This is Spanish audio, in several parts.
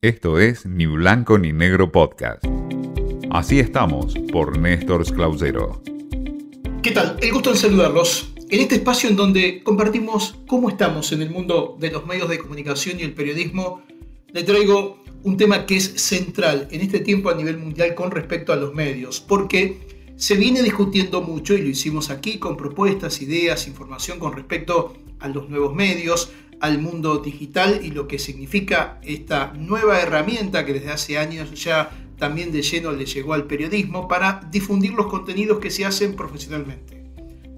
Esto es Ni Blanco ni Negro Podcast. Así estamos por Néstor Clausero. ¿Qué tal? El gusto en saludarlos. En este espacio en donde compartimos cómo estamos en el mundo de los medios de comunicación y el periodismo, le traigo un tema que es central en este tiempo a nivel mundial con respecto a los medios, porque se viene discutiendo mucho y lo hicimos aquí con propuestas, ideas, información con respecto a los nuevos medios, al mundo digital y lo que significa esta nueva herramienta que desde hace años ya también de lleno le llegó al periodismo para difundir los contenidos que se hacen profesionalmente.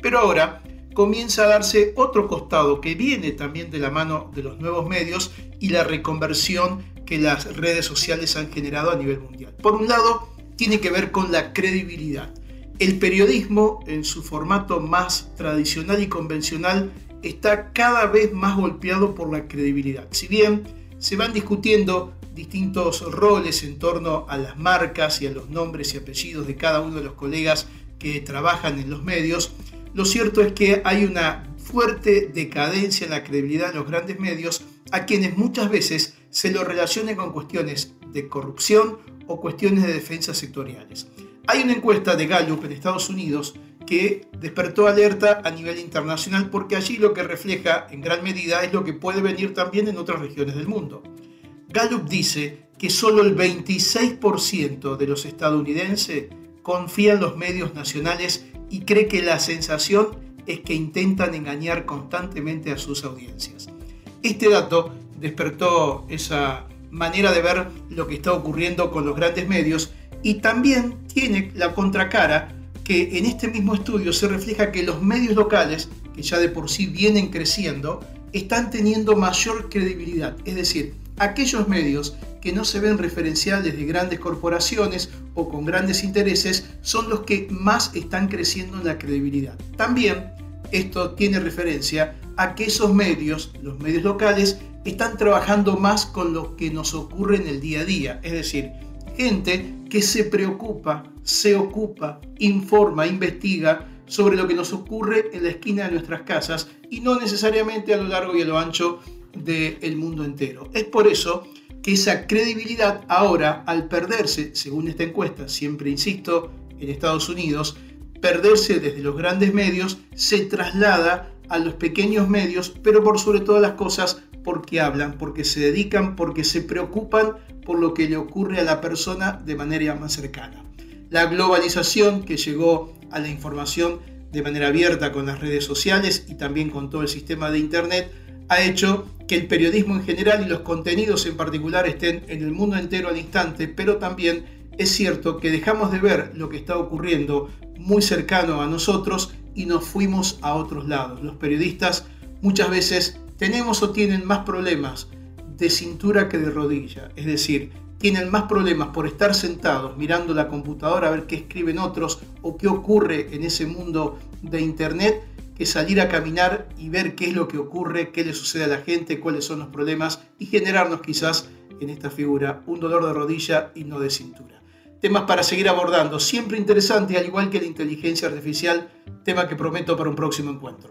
Pero ahora comienza a darse otro costado que viene también de la mano de los nuevos medios y la reconversión que las redes sociales han generado a nivel mundial. Por un lado, tiene que ver con la credibilidad. El periodismo, en su formato más tradicional y convencional, está cada vez más golpeado por la credibilidad. Si bien se van discutiendo distintos roles en torno a las marcas y a los nombres y apellidos de cada uno de los colegas que trabajan en los medios, lo cierto es que hay una fuerte decadencia en la credibilidad de los grandes medios a quienes muchas veces se lo relacionen con cuestiones de corrupción o cuestiones de defensa sectoriales. Hay una encuesta de Gallup en Estados Unidos que despertó alerta a nivel internacional porque allí lo que refleja en gran medida es lo que puede venir también en otras regiones del mundo. Gallup dice que solo el 26% de los estadounidenses confía en los medios nacionales y cree que la sensación es que intentan engañar constantemente a sus audiencias. Este dato despertó esa manera de ver lo que está ocurriendo con los grandes medios y también tiene la contracara que en este mismo estudio se refleja que los medios locales, que ya de por sí vienen creciendo, están teniendo mayor credibilidad. Es decir, aquellos medios que no se ven referenciales de grandes corporaciones o con grandes intereses son los que más están creciendo en la credibilidad. También esto tiene referencia a que esos medios, los medios locales, están trabajando más con lo que nos ocurre en el día a día. Es decir, gente que se preocupa, se ocupa, informa, investiga sobre lo que nos ocurre en la esquina de nuestras casas y no necesariamente a lo largo y a lo ancho del mundo entero. Es por eso que esa credibilidad ahora, al perderse, según esta encuesta, siempre insisto, en Estados Unidos, perderse desde los grandes medios, se traslada a los pequeños medios, pero por sobre todas las cosas porque hablan, porque se dedican, porque se preocupan por lo que le ocurre a la persona de manera más cercana. La globalización que llegó a la información de manera abierta con las redes sociales y también con todo el sistema de Internet ha hecho que el periodismo en general y los contenidos en particular estén en el mundo entero al instante, pero también es cierto que dejamos de ver lo que está ocurriendo muy cercano a nosotros y nos fuimos a otros lados. Los periodistas muchas veces tenemos o tienen más problemas de cintura que de rodilla. Es decir, tienen más problemas por estar sentados mirando la computadora a ver qué escriben otros o qué ocurre en ese mundo de Internet que salir a caminar y ver qué es lo que ocurre, qué le sucede a la gente, cuáles son los problemas y generarnos quizás en esta figura un dolor de rodilla y no de cintura. Temas para seguir abordando, siempre interesantes, al igual que la inteligencia artificial, tema que prometo para un próximo encuentro.